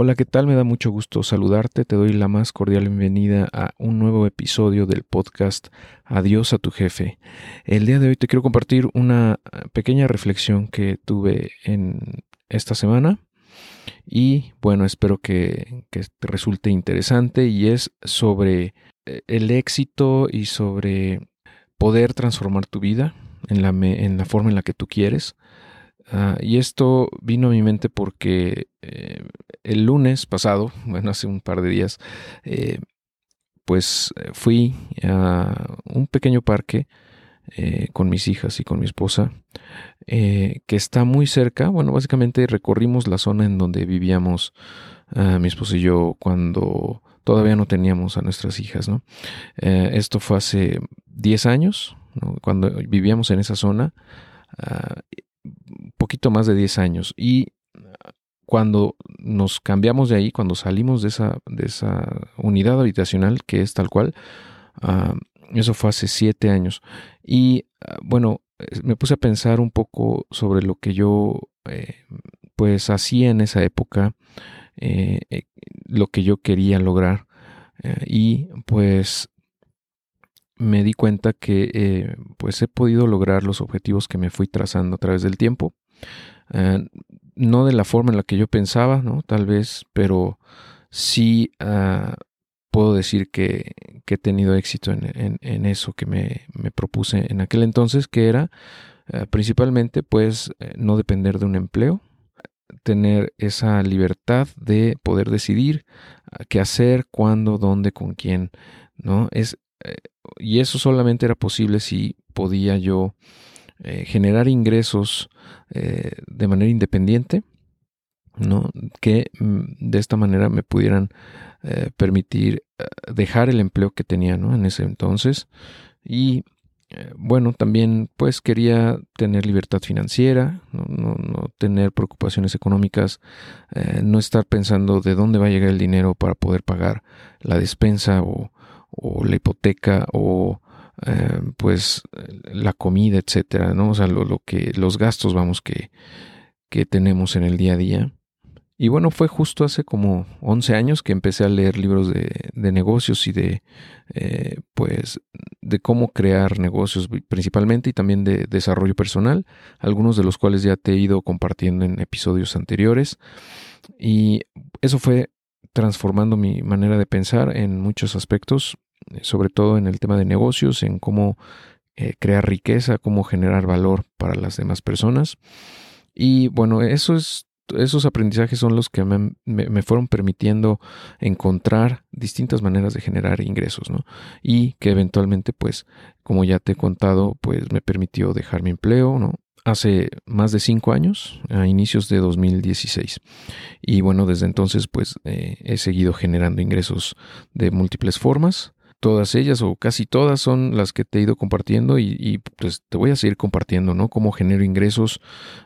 Hola, ¿qué tal? Me da mucho gusto saludarte. Te doy la más cordial bienvenida a un nuevo episodio del podcast Adiós a tu jefe. El día de hoy te quiero compartir una pequeña reflexión que tuve en esta semana y bueno, espero que, te resulte interesante y es sobre eh, el éxito y sobre poder transformar tu vida en la, en la forma en la que tú quieres. Ah, y esto vino a mi mente porque eh, el lunes pasado, bueno, hace un par de días, eh, pues eh, fui a un pequeño parque con mis hijas y con mi esposa, que está muy cerca. Bueno, básicamente recorrimos la zona en donde vivíamos ah, mi esposa y yo cuando todavía no teníamos a nuestras hijas, ¿no? esto fue hace 10 años, cuando vivíamos en esa zona. Ah, poquito más de 10 años. Y cuando nos cambiamos de ahí, cuando salimos de esa, de esa unidad habitacional, que es tal cual, ah, eso fue hace 7 años. Y ah, bueno, me puse a pensar un poco sobre lo que yo eh, pues hacía en esa época, eh, eh, lo que yo quería lograr. y pues me di cuenta que pues he podido lograr los objetivos que me fui trazando a través del tiempo. Eh, no de la forma en la que yo pensaba, ¿no? Tal vez, pero sí ah, puedo decir que, he tenido éxito en, eso que me, propuse en aquel entonces, que era eh, principalmente, pues, eh, no depender de un empleo, tener esa libertad de poder decidir ah, qué hacer, cuándo, dónde, con quién, ¿no? Es, y eso solamente era posible si podía yo eh, generar ingresos eh, de manera independiente, ¿no? que mm, de esta manera me pudieran eh, permitir dejar el empleo que tenía ¿no? en ese entonces y bueno, también pues quería tener libertad financiera, no, no, tener preocupaciones económicas, no estar pensando de dónde va a llegar el dinero para poder pagar la despensa o, o la hipoteca o eh, pues la comida, etcétera, ¿no? O sea, lo, que, los gastos, vamos, que, que tenemos en el día a día. Y bueno, fue justo hace como 11 años que empecé a leer libros de, de negocios y de, eh, pues, de cómo crear negocios principalmente y también de desarrollo personal, algunos de los cuales ya te he ido compartiendo en episodios anteriores. Y eso fue transformando mi manera de pensar en muchos aspectos, sobre todo en el tema de negocios, en cómo eh, crear riqueza, cómo generar valor para las demás personas. Y bueno, eso es, esos aprendizajes son los que me, fueron permitiendo encontrar distintas maneras de generar ingresos. Y que eventualmente, pues, como ya te he contado, pues me permitió dejar mi empleo, ¿no? hace más de cinco años, a inicios de 2016. Y bueno, desde entonces pues eh, he seguido generando ingresos de múltiples formas todas ellas o casi todas son las que te he ido compartiendo y, pues te voy a seguir compartiendo, ¿no? Cómo genero ingresos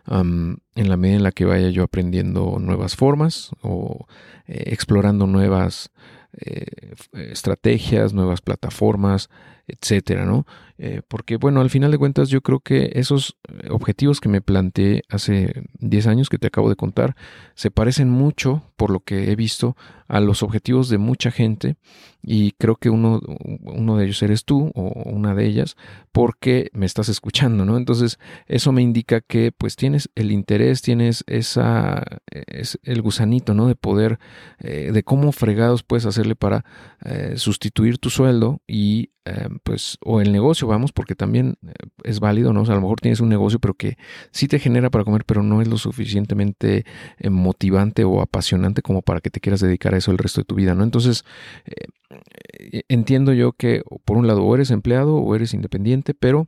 en la medida en la que vaya yo aprendiendo nuevas formas o eh, explorando nuevas eh, estrategias, nuevas plataformas, etcétera, ¿no? Eh, porque, bueno, al final de cuentas, yo creo que esos objetivos que me planteé hace 10 años que te acabo de contar se parecen mucho, por lo que he visto, a los objetivos de mucha gente y creo que uno, uno de ellos eres tú o una de ellas porque me estás escuchando, ¿no? Entonces, eso me indica que pues tienes el interés, tienes esa, es el gusanito, ¿no? De poder, eh, de cómo fregados puedes hacerle para eh, sustituir tu sueldo y eh, pues, o el negocio, vamos, porque también eh, es válido, ¿no? O sea, a lo mejor tienes un negocio, pero que sí te genera para comer, pero no es lo suficientemente eh, motivante o apasionante como para que te quieras dedicar a eso el resto de tu vida, ¿no? Entonces, entiendo yo que por un lado o eres empleado o eres independiente, pero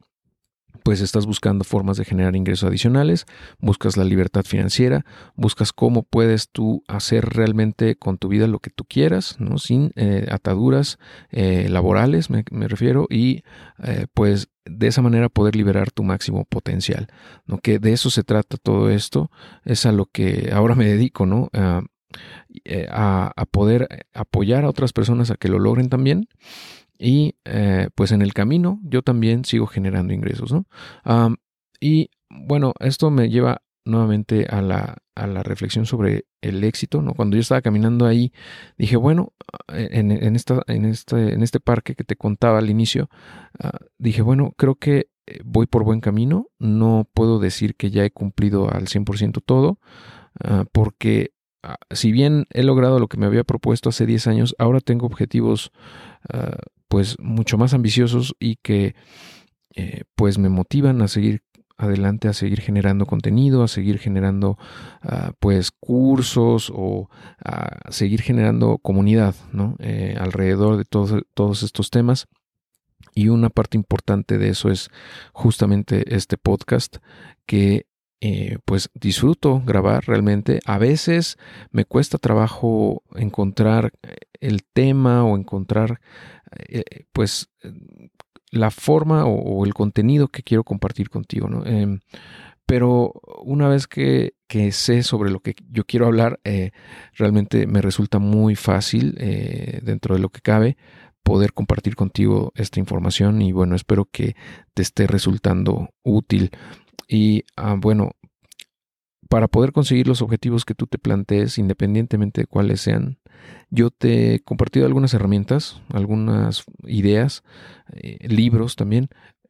pues estás buscando formas de generar ingresos adicionales, buscas la libertad financiera, buscas cómo puedes tú hacer realmente con tu vida lo que tú quieras, ¿no? sin eh, ataduras eh, laborales, me, refiero, y eh, pues de esa manera poder liberar tu máximo potencial, ¿no? que de eso se trata todo esto, es a lo que ahora me dedico, ¿no? a, a poder apoyar a otras personas a que lo logren también y eh, pues en el camino yo también sigo generando ingresos, ¿no? y bueno, esto me lleva nuevamente a la, a la reflexión sobre el éxito, ¿no? Cuando yo estaba caminando ahí, dije, bueno, en, esta, en, este, en este parque que te contaba al inicio, ah, dije, bueno, creo que eh, voy por buen camino, no puedo decir que ya he cumplido al 100% todo, ah, porque ah, si bien he logrado lo que me había propuesto hace 10 años, ahora tengo objetivos pues mucho más ambiciosos y que eh, pues me motivan a seguir adelante a seguir generando contenido, a seguir generando ah, pues cursos o a seguir generando comunidad ¿no? Eh, alrededor de todos, todos estos temas. Y una parte importante de eso es justamente este podcast que eh, pues disfruto grabar realmente. A veces me cuesta trabajo encontrar eh, el tema o encontrar pues la forma o, el contenido que quiero compartir contigo, ¿no? Em, pero una vez que, sé sobre lo que yo quiero hablar, eh, realmente me resulta muy fácil, eh, dentro de lo que cabe, poder compartir contigo esta información y bueno, espero que te esté resultando útil. Y ah, bueno, para poder conseguir los objetivos que tú te plantees, independientemente de cuáles sean, yo te he compartido algunas herramientas, algunas ideas, eh, libros también,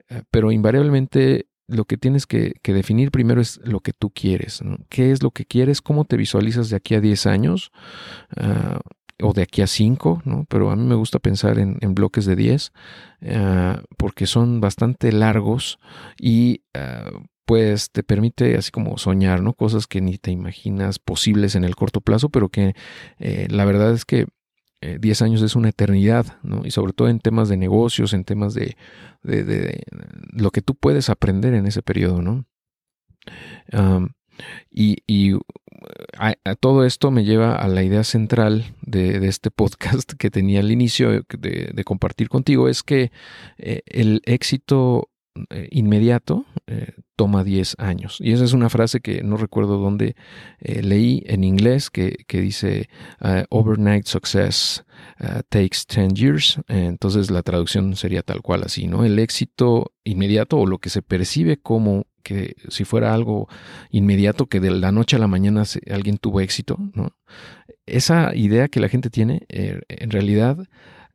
eh, pero invariablemente lo que tienes que, definir primero es lo que tú quieres. ¿Qué es lo que quieres? ¿Cómo te visualizas de aquí a 10 años? Ah, o de aquí a 5, ¿no? pero a mí me gusta pensar en, bloques de 10 ah, porque son bastante largos y ah, pues te permite así como soñar, ¿no? Cosas que ni te imaginas posibles en el corto plazo, pero que eh, la verdad es que 10 eh, años es una eternidad, ¿no? Y sobre todo en temas de negocios, en temas de, lo que tú puedes aprender en ese periodo, ¿no? y, todo esto me lleva a la idea central de, este podcast que tenía al inicio de, compartir contigo, es que eh, el éxito eh, inmediato eh, toma 10 años. Y esa es una frase que no recuerdo dónde eh, leí en inglés que, dice overnight success takes 10 years. entonces la traducción sería tal cual así, ¿no? El éxito inmediato o lo que se percibe como que si fuera algo inmediato, que de la noche a la mañana alguien tuvo éxito, ¿no? Esa idea que la gente tiene en realidad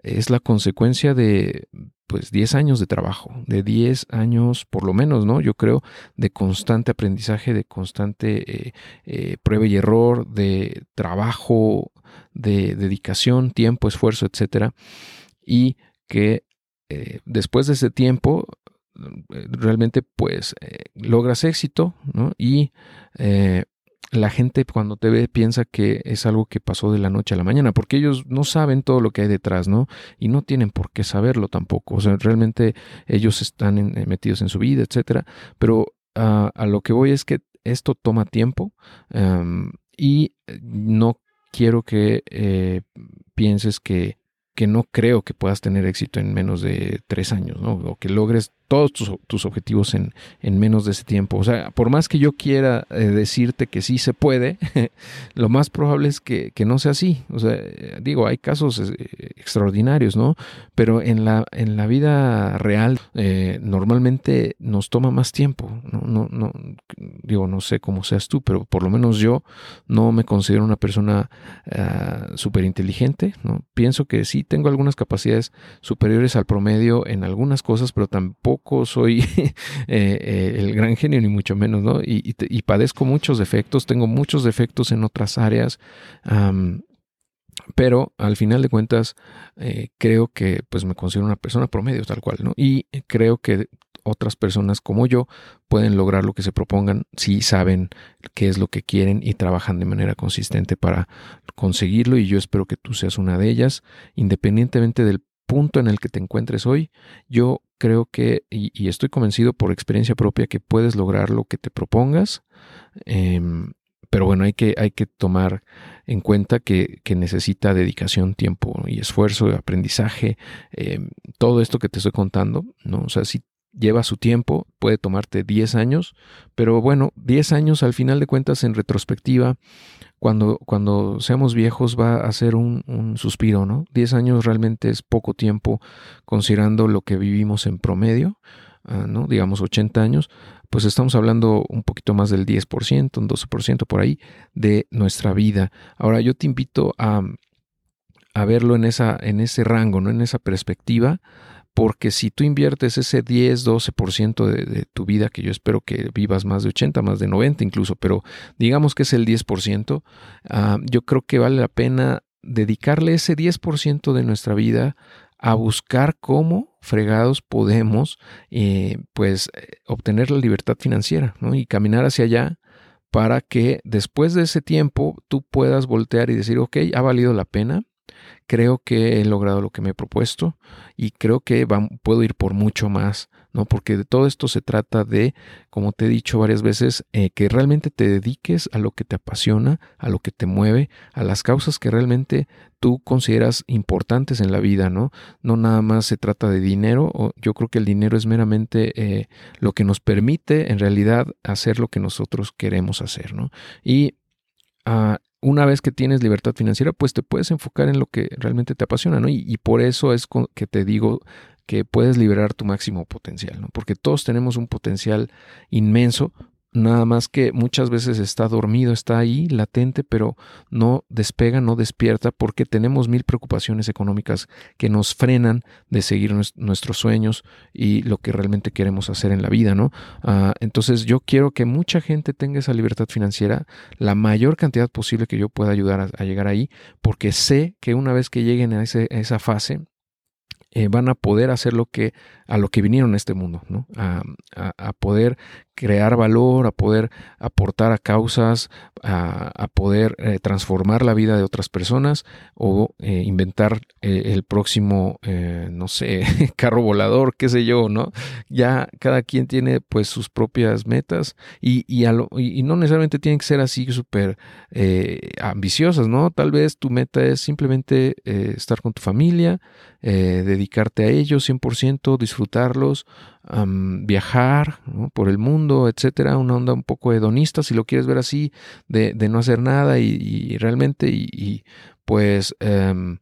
es la consecuencia de pues 10 años de trabajo, de 10 años por lo menos, ¿no? Yo creo de constante aprendizaje, de constante eh, eh, prueba y error, de trabajo, de dedicación, tiempo, esfuerzo, etcétera, y que eh, después de ese tiempo realmente pues logras éxito, ¿no? Y la gente cuando te ve piensa que es algo que pasó de la noche a la mañana, porque ellos no saben todo lo que hay detrás, ¿no? Y no tienen por qué saberlo tampoco. O sea, realmente ellos están eh, metidos en su vida, etcétera. Pero ah, a lo que voy es que esto toma tiempo em, y no quiero que eh, pienses que, que no creo que puedas tener éxito en menos de tres años, ¿no? O que logres todos tus, objetivos en, menos de ese tiempo. O sea, por más que yo quiera eh, decirte que sí se puede, lo más probable es que, no sea así. O sea, digo, hay casos eh, extraordinarios, ¿no? Pero en la, en la vida real eh, normalmente nos toma más tiempo. ¿no? No, no, digo, no sé cómo seas tú, pero por lo menos yo no me considero una persona uh, súper inteligente, ¿no? Pienso que sí tengo algunas capacidades superiores al promedio en algunas cosas, pero tampoco soy eh, eh, el gran genio, ni mucho menos, ¿no? Y, padezco muchos defectos, tengo muchos defectos en otras áreas. pero al final de cuentas eh, creo que pues me considero una persona promedio tal cual, ¿no? Y creo que otras personas como yo pueden lograr lo que se propongan si saben qué es lo que quieren y trabajan de manera consistente para conseguirlo y yo espero que tú seas una de ellas, independientemente del punto en el que te encuentres hoy, yo creo que, y, estoy convencido por experiencia propia, que puedes lograr lo que te propongas. Em, pero bueno, hay que, hay que tomar en cuenta que, necesita dedicación, tiempo y esfuerzo, aprendizaje, em, todo esto que te estoy contando, ¿no? O sea, si lleva su tiempo, puede tomarte 10 años, pero bueno, 10 años al final de cuentas en retrospectiva cuando, cuando seamos viejos va a ser un, suspiro, ¿no? Diez años realmente es poco tiempo considerando lo que vivimos en promedio. ah, ¿no? digamos 80 años, pues estamos hablando un poquito más del 10%, un 12% por ahí de nuestra vida. Ahora yo te invito a, a verlo en, esa, en ese rango, ¿no? en esa perspectiva, porque si tú inviertes ese 10, 12% de, de tu vida, que yo espero que vivas más de 80, más de 90 incluso, pero digamos que es el 10%, ah, yo creo que vale la pena dedicarle ese 10% de nuestra vida a buscar cómo fregados podemos eh, pues eh, obtener la libertad financiera ¿no? y caminar hacia allá para que después de ese tiempo tú puedas voltear y decir, ok, ha valido la pena, creo que he logrado lo que me he propuesto y creo que puedo ir por mucho más, ¿no? Porque de todo esto se trata de, como te he dicho varias veces, eh, que realmente te dediques a lo que te apasiona, a lo que te mueve, a las causas que realmente tú consideras importantes en la vida, ¿no? No nada más se trata de dinero, o yo creo que el dinero es meramente eh, lo que nos permite en realidad hacer lo que nosotros queremos hacer, ¿no? Y ah, una vez que tienes libertad financiera, pues te puedes enfocar en lo que realmente te apasiona, ¿no? Y, por eso es que te digo que puedes liberar tu máximo potencial, ¿no? Porque todos tenemos un potencial inmenso, nada más que muchas veces está dormido, está ahí latente, pero no despega, no despierta, porque tenemos mil preocupaciones económicas que nos frenan de seguir nuestros sueños y lo que realmente queremos hacer en la vida, ¿no? Ah, entonces yo quiero que mucha gente tenga esa libertad financiera, la mayor cantidad posible que yo pueda ayudar a, llegar ahí, porque sé que una vez que lleguen a, esa fase, eh, van a poder hacer lo que a lo que vinieron a este mundo, ¿no? a, a, poder crear valor, a poder aportar a causas, a, poder eh, transformar la vida de otras personas o eh, inventar el próximo, no sé, carro volador, qué sé yo, ¿no? Ya cada quien tiene pues sus propias metas y, y, y no necesariamente tienen que ser así súper ambiciosas, ¿no? Tal vez tu meta es simplemente estar con tu familia, dedicarte a ellos 100%, disfrutarlos, viajar por el mundo, etcétera, una onda un poco hedonista, si lo quieres ver así, de, no hacer nada y, realmente, y, pues em,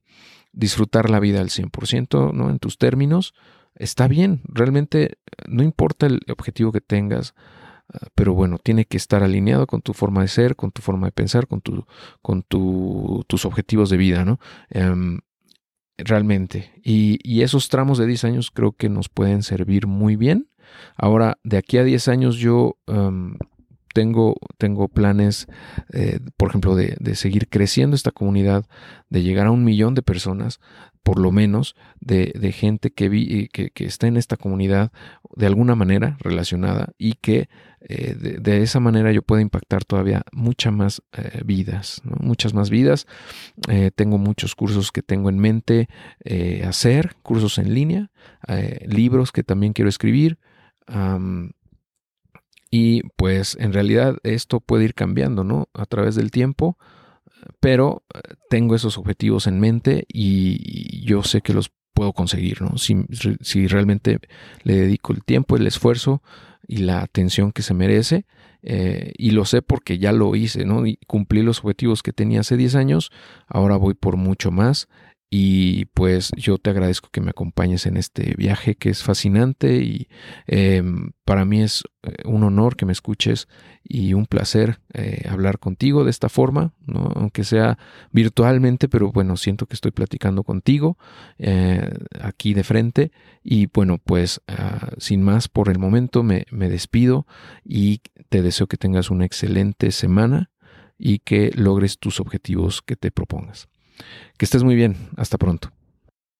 disfrutar la vida al 100%, ¿no? En tus términos, está bien, realmente no importa el objetivo que tengas, ah, pero bueno, tiene que estar alineado con tu forma de ser, con tu forma de pensar, con, tu, con tus objetivos de vida, ¿no? Em, realmente. Y, esos tramos de 10 años creo que nos pueden servir muy bien. Ahora, de aquí a 10 años yo em, tengo, tengo planes, eh, por ejemplo, de, seguir creciendo esta comunidad, de llegar a un millón de personas, por lo menos, de, gente que, vi, que, que está en esta comunidad de alguna manera relacionada y que eh, de, esa manera yo puedo impactar todavía muchas más eh, vidas, muchas más vidas. Eh, tengo muchos cursos que tengo en mente hacer, cursos en línea, libros que también quiero escribir. y pues en realidad esto puede ir cambiando, ¿no? A través del tiempo, pero tengo esos objetivos en mente y yo sé que los puedo conseguir, ¿no? Si, si realmente le dedico el tiempo, el esfuerzo y la atención que se merece. Eh, y lo sé porque ya lo hice, ¿no? Y cumplí los objetivos que tenía hace 10 años, ahora voy por mucho más y pues yo te agradezco que me acompañes en este viaje que es fascinante y em, para mí es eh, un honor que me escuches y un placer eh, hablar contigo de esta forma, ¿no? aunque sea virtualmente, pero bueno, siento que estoy platicando contigo eh, aquí de frente y bueno, pues ah, sin más por el momento me, me despido y te deseo que tengas una excelente semana y que logres tus objetivos que te propongas. Que estés muy bien. Hasta pronto.